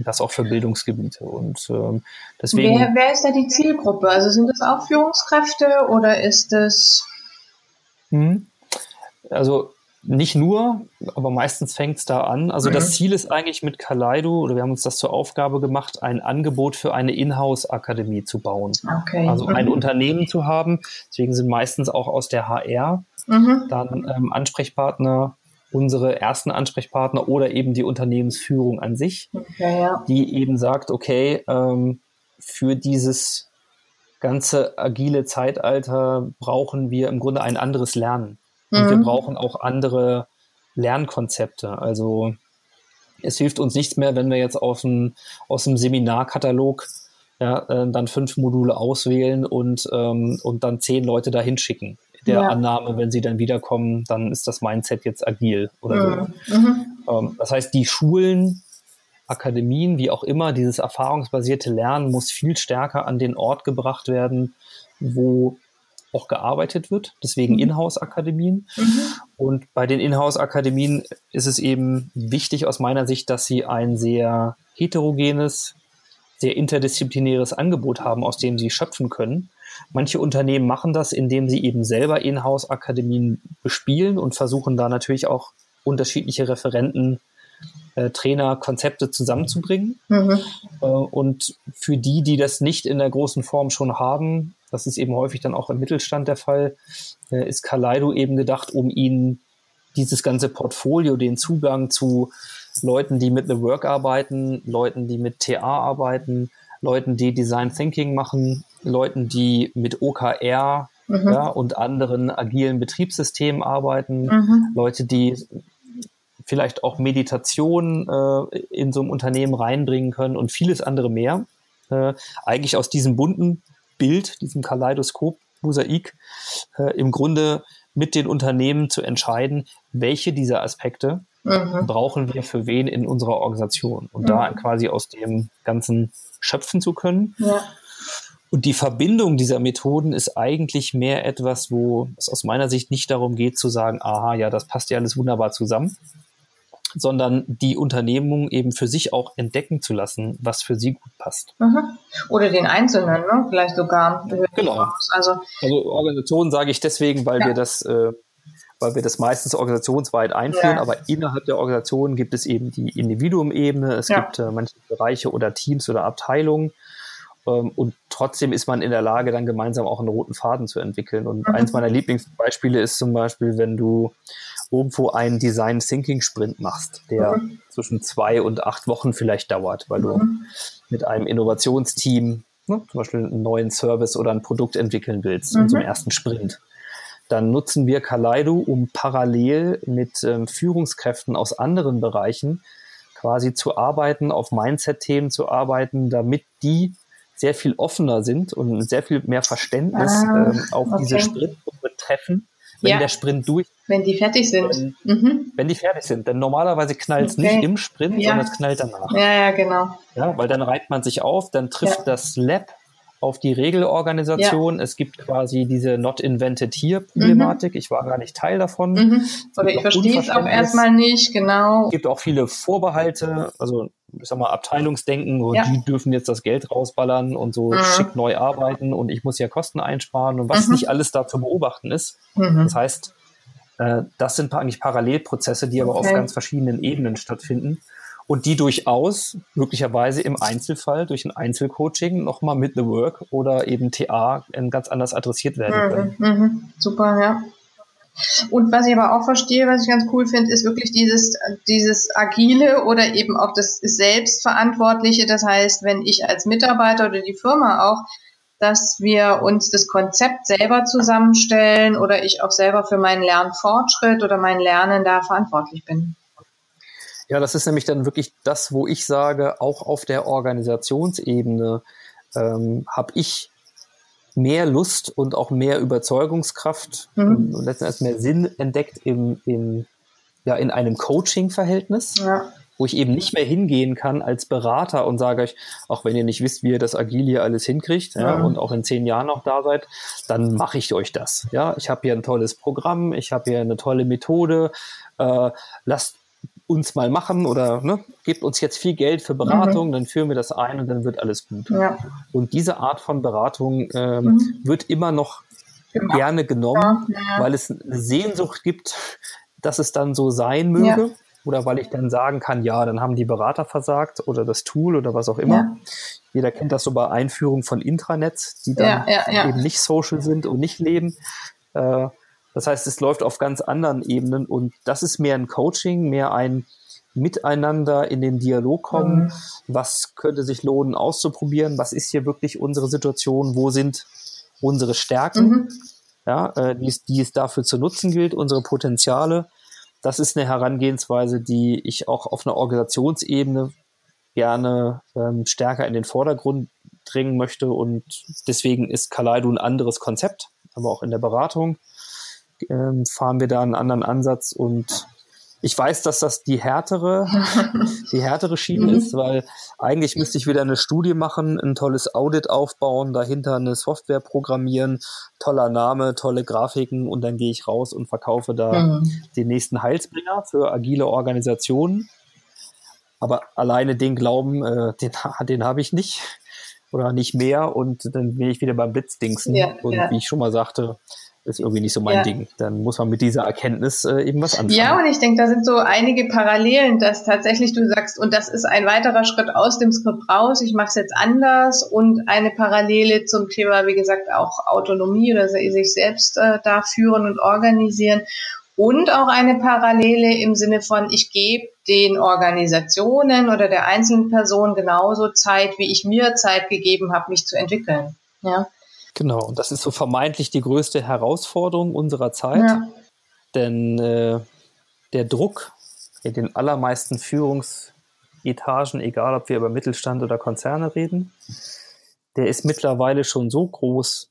Das auch für Bildungsgebiete. Und ähm, deswegen. Wer, wer ist da die Zielgruppe? Also sind das auch Führungskräfte oder ist es? Hm. Also nicht nur, aber meistens fängt es da an. Also mhm. das Ziel ist eigentlich mit Kaleido, oder wir haben uns das zur Aufgabe gemacht, ein Angebot für eine Inhouse-Akademie zu bauen. Okay. Also mhm. ein Unternehmen zu haben. Deswegen sind meistens auch aus der HR mhm. dann ähm, Ansprechpartner, unsere ersten Ansprechpartner oder eben die Unternehmensführung an sich, okay, ja. die eben sagt, okay, ähm, für dieses ganze agile Zeitalter brauchen wir im Grunde ein anderes Lernen. Und wir mhm. brauchen auch andere Lernkonzepte. Also es hilft uns nichts mehr, wenn wir jetzt aus dem, aus dem Seminarkatalog ja, äh, dann fünf Module auswählen und, ähm, und dann zehn Leute dahin schicken der ja. Annahme, wenn sie dann wiederkommen, dann ist das Mindset jetzt agil oder mhm. so. Mhm. Ähm, das heißt, die Schulen, Akademien, wie auch immer, dieses erfahrungsbasierte Lernen muss viel stärker an den Ort gebracht werden, wo auch gearbeitet wird, deswegen mhm. Inhouse-Akademien. Mhm. Und bei den Inhouse-Akademien ist es eben wichtig aus meiner Sicht, dass sie ein sehr heterogenes, sehr interdisziplinäres Angebot haben, aus dem sie schöpfen können. Manche Unternehmen machen das, indem sie eben selber Inhouse-Akademien bespielen und versuchen da natürlich auch unterschiedliche Referenten, äh, Trainer, Konzepte zusammenzubringen. Mhm. Äh, und für die, die das nicht in der großen Form schon haben, das ist eben häufig dann auch im Mittelstand der Fall, äh, ist Kaleido eben gedacht, um ihnen dieses ganze Portfolio, den Zugang zu Leuten, die mit The Work arbeiten, Leuten, die mit TA arbeiten, Leuten, die Design Thinking machen, Leuten, die mit OKR mhm. ja, und anderen agilen Betriebssystemen arbeiten, mhm. Leute, die vielleicht auch Meditation äh, in so einem Unternehmen reinbringen können und vieles andere mehr. Äh, eigentlich aus diesem bunten Bild, diesem Kaleidoskop, Mosaik, äh, im Grunde mit den Unternehmen zu entscheiden, welche dieser Aspekte mhm. brauchen wir für wen in unserer Organisation und mhm. da quasi aus dem Ganzen schöpfen zu können. Ja. Und die Verbindung dieser Methoden ist eigentlich mehr etwas, wo es aus meiner Sicht nicht darum geht zu sagen, aha, ja, das passt ja alles wunderbar zusammen, sondern die Unternehmung eben für sich auch entdecken zu lassen, was für sie gut passt. Mhm. Oder den Einzelnen, ne? vielleicht sogar. Genau. Also, also Organisationen sage ich deswegen, weil ja. wir das äh, weil wir das meistens organisationsweit einführen, ja. aber innerhalb der Organisation gibt es eben die Individuum-Ebene, es ja. gibt äh, manche Bereiche oder Teams oder Abteilungen ähm, und trotzdem ist man in der Lage, dann gemeinsam auch einen roten Faden zu entwickeln. Und mhm. eins meiner Lieblingsbeispiele ist zum Beispiel, wenn du irgendwo einen Design Thinking Sprint machst, der mhm. zwischen zwei und acht Wochen vielleicht dauert, weil du mhm. mit einem Innovationsteam ne, zum Beispiel einen neuen Service oder ein Produkt entwickeln willst in so einem ersten Sprint dann nutzen wir Kaleido, um parallel mit ähm, Führungskräften aus anderen Bereichen quasi zu arbeiten, auf Mindset-Themen zu arbeiten, damit die sehr viel offener sind und sehr viel mehr Verständnis ah, ähm, auf okay. diese Sprintgruppe treffen, wenn ja. der Sprint durch. Wenn die fertig sind. Wenn, mhm. wenn die fertig sind. Denn normalerweise knallt es okay. nicht im Sprint, ja. sondern es knallt danach. Ja, ja, genau. Ja, weil dann reibt man sich auf, dann trifft ja. das Lab auf die Regelorganisation. Ja. Es gibt quasi diese Not Invented Here Problematik. Mhm. Ich war gar nicht Teil davon. Mhm. Oder ich verstehe es auch erstmal nicht, genau. Es gibt auch viele Vorbehalte, also ich sag mal Abteilungsdenken, und ja. die dürfen jetzt das Geld rausballern und so mhm. schick neu arbeiten und ich muss ja Kosten einsparen und was mhm. nicht alles da zu beobachten ist. Mhm. Das heißt, äh, das sind eigentlich Parallelprozesse, die aber okay. auf ganz verschiedenen Ebenen stattfinden und die durchaus möglicherweise im Einzelfall durch ein Einzelcoaching nochmal mit The Work oder eben TA ganz anders adressiert werden können. Mhm, mhm, super, ja. Und was ich aber auch verstehe, was ich ganz cool finde, ist wirklich dieses, dieses Agile oder eben auch das Selbstverantwortliche. Das heißt, wenn ich als Mitarbeiter oder die Firma auch, dass wir uns das Konzept selber zusammenstellen oder ich auch selber für meinen Lernfortschritt oder mein Lernen da verantwortlich bin. Ja, das ist nämlich dann wirklich das, wo ich sage, auch auf der Organisationsebene ähm, habe ich mehr Lust und auch mehr Überzeugungskraft mhm. und letztendlich mehr Sinn entdeckt im, im, ja, in einem Coaching-Verhältnis. Ja. Wo ich eben nicht mehr hingehen kann als Berater und sage euch, auch wenn ihr nicht wisst, wie ihr das Agil hier alles hinkriegt, ja, und auch in zehn Jahren noch da seid, dann mache ich euch das. Ja, ich habe hier ein tolles Programm, ich habe hier eine tolle Methode. Äh, lasst uns mal machen oder ne, gebt uns jetzt viel Geld für Beratung, mhm. dann führen wir das ein und dann wird alles gut. Ja. Und diese Art von Beratung ähm, mhm. wird immer noch genau. gerne genommen, ja, weil es eine Sehnsucht gibt, dass es dann so sein möge. Oder weil ich dann sagen kann, ja, dann haben die Berater versagt oder das Tool oder was auch immer. Jeder kennt das so bei Einführung von Intranets, die dann eben nicht social sind und nicht leben. Äh, das heißt, es läuft auf ganz anderen Ebenen und das ist mehr ein Coaching, mehr ein Miteinander in den Dialog kommen. Mhm. Was könnte sich lohnen auszuprobieren? Was ist hier wirklich unsere Situation? Wo sind unsere Stärken? Mhm. Ja, äh, die, die es dafür zu nutzen gilt, unsere Potenziale. Das ist eine Herangehensweise, die ich auch auf einer Organisationsebene gerne ähm, stärker in den Vordergrund drängen möchte und deswegen ist Kaleido ein anderes Konzept, aber auch in der Beratung ähm, fahren wir da einen anderen Ansatz und ich weiß, dass das die härtere, [LAUGHS] die härtere Schiene mhm. ist, weil eigentlich müsste ich wieder eine Studie machen, ein tolles Audit aufbauen, dahinter eine Software programmieren, toller Name, tolle Grafiken und dann gehe ich raus und verkaufe da mhm. den nächsten Heilsbringer für agile Organisationen. Aber alleine den Glauben, äh, den, [LAUGHS] den habe ich nicht oder nicht mehr und dann bin ich wieder beim Blitzdingsen. Ja, und ja. wie ich schon mal sagte, ist irgendwie nicht so mein ja. Ding. Dann muss man mit dieser Erkenntnis äh, eben was anfangen. Ja, und ich denke, da sind so einige Parallelen, dass tatsächlich du sagst, und das ist ein weiterer Schritt aus dem Skript raus, ich mache es jetzt anders und eine Parallele zum Thema, wie gesagt, auch Autonomie oder sich selbst äh, da führen und organisieren. und auch eine Parallele im Sinne von, ich gebe den Organisationen oder der einzelnen Person genauso Zeit, wie ich mir Zeit gegeben habe, mich zu entwickeln. Ja. Genau, und das ist so vermeintlich die größte Herausforderung unserer Zeit, ja. denn äh, der Druck in den allermeisten Führungsetagen, egal ob wir über Mittelstand oder Konzerne reden, der ist mittlerweile schon so groß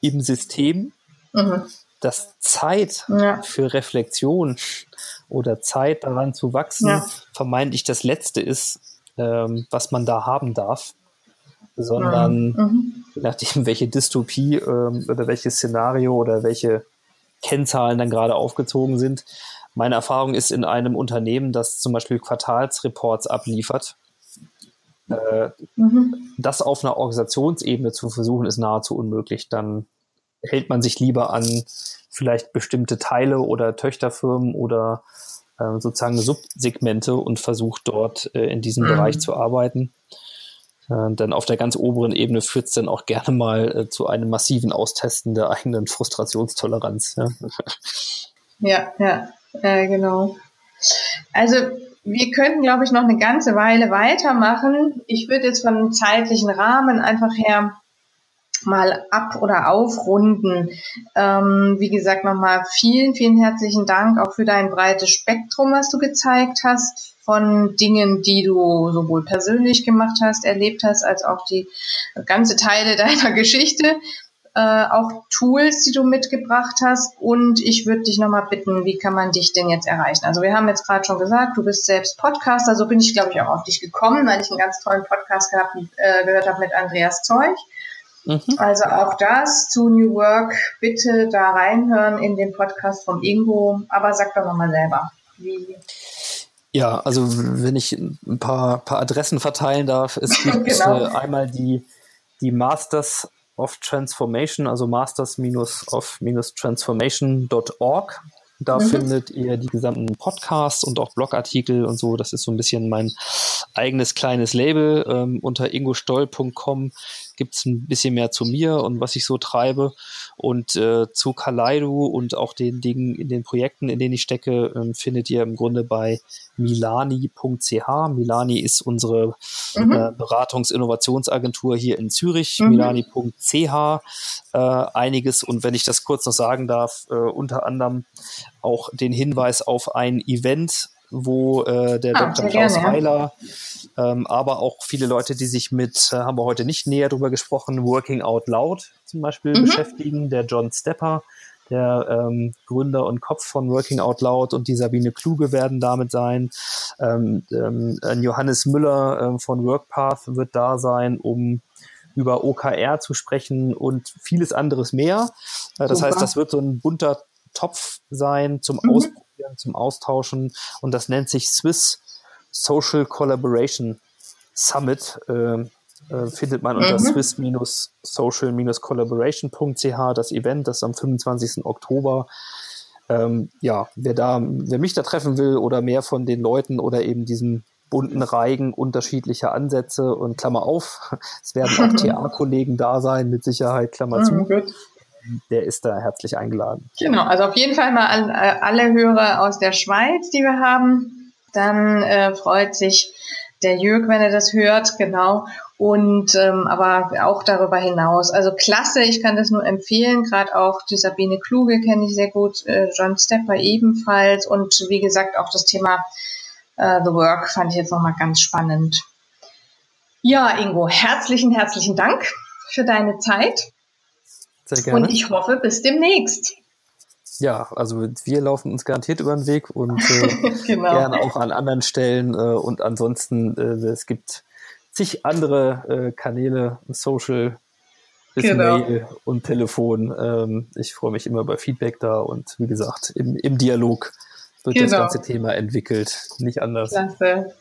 im System, mhm. dass Zeit ja. für Reflexion oder Zeit daran zu wachsen ja. vermeintlich das Letzte ist, ähm, was man da haben darf sondern mhm. je nachdem, [LAUGHS] welche Dystopie ähm, oder welches Szenario oder welche Kennzahlen dann gerade aufgezogen sind. Meine Erfahrung ist in einem Unternehmen, das zum Beispiel Quartalsreports abliefert, äh, mhm. das auf einer Organisationsebene zu versuchen, ist nahezu unmöglich. Dann hält man sich lieber an vielleicht bestimmte Teile oder Töchterfirmen oder äh, sozusagen Subsegmente und versucht dort äh, in diesem mhm. Bereich zu arbeiten. Äh, denn auf der ganz oberen Ebene führt es dann auch gerne mal äh, zu einem massiven Austesten der eigenen Frustrationstoleranz. Ja, ja, ja äh, genau. Also wir könnten, glaube ich, noch eine ganze Weile weitermachen. Ich würde jetzt vom zeitlichen Rahmen einfach her mal ab oder aufrunden. Ähm, wie gesagt, nochmal vielen, vielen herzlichen Dank auch für dein breites Spektrum, was du gezeigt hast von Dingen, die du sowohl persönlich gemacht hast, erlebt hast, als auch die ganze Teile [LAUGHS] deiner Geschichte. Äh, auch Tools, die du mitgebracht hast. Und ich würde dich nochmal bitten, wie kann man dich denn jetzt erreichen? Also wir haben jetzt gerade schon gesagt, du bist selbst Podcaster. So bin ich, glaube ich, auch auf dich gekommen, weil ich einen ganz tollen Podcast gehabt, äh, gehört habe mit Andreas Zeug. Mhm. Also auch das zu New Work, bitte da reinhören in den Podcast vom Ingo. Aber sag doch nochmal selber, wie. Ja, also wenn ich ein paar, paar Adressen verteilen darf, es [LAUGHS] gibt genau. äh, einmal die, die Masters of Transformation, also masters-of-transformation.org. Da mhm. findet ihr die gesamten Podcasts und auch Blogartikel und so. Das ist so ein bisschen mein eigenes kleines Label. Ähm, unter ingostoll.com gibt es ein bisschen mehr zu mir und was ich so treibe. Und äh, zu Kaleido und auch den Dingen in den Projekten, in denen ich stecke, ähm, findet ihr im Grunde bei milani.ch. Milani ist unsere mhm. äh, Beratungs-Innovationsagentur hier in Zürich. Mhm. Milani.ch äh, einiges. Und wenn ich das kurz noch sagen darf, äh, unter anderem auch den Hinweis auf ein Event, wo äh, der ah, Dr. Klaus gerne, Weiler, ähm, aber auch viele Leute, die sich mit, äh, haben wir heute nicht näher drüber gesprochen, Working Out Loud zum Beispiel mhm. beschäftigen, der John Stepper, der ähm, Gründer und Kopf von Working Out Loud und die Sabine Kluge werden damit sein. Ähm, ähm, Johannes Müller ähm, von WorkPath wird da sein, um über OKR zu sprechen und vieles anderes mehr. Äh, das Super. heißt, das wird so ein bunter Topf sein zum mhm. Ausprobieren, zum Austauschen und das nennt sich Swiss Social Collaboration Summit. Äh, äh, findet man unter mhm. swiss-social-collaboration.ch das Event, das am 25. Oktober. Ähm, ja, wer da, wer mich da treffen will oder mehr von den Leuten oder eben diesem bunten Reigen unterschiedlicher Ansätze und Klammer auf, [LAUGHS] es werden auch [LAUGHS] TA-Kollegen da sein, mit Sicherheit, Klammer mhm, zu. Gut. Der ist da herzlich eingeladen. Genau, also auf jeden Fall mal an äh, alle Hörer aus der Schweiz, die wir haben. Dann äh, freut sich der Jörg, wenn er das hört, genau. Und ähm, aber auch darüber hinaus. Also klasse, ich kann das nur empfehlen. Gerade auch die Sabine Kluge kenne ich sehr gut, äh, John Stepper ebenfalls. Und wie gesagt, auch das Thema äh, The Work fand ich jetzt nochmal ganz spannend. Ja, Ingo, herzlichen, herzlichen Dank für deine Zeit. Sehr gerne. Und ich hoffe, bis demnächst. Ja, also wir laufen uns garantiert über den Weg und äh, [LAUGHS] genau. gerne auch an anderen Stellen. Äh, und ansonsten, äh, es gibt zig andere äh, Kanäle, Social, bis genau. Mail und Telefon. Ähm, ich freue mich immer über Feedback da und wie gesagt, im, im Dialog wird genau. das ganze Thema entwickelt. Nicht anders. Klasse.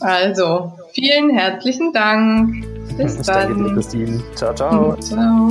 Also, vielen herzlichen Dank. Bis dann. Danke dir, Christine. Ciao, ciao. Ciao.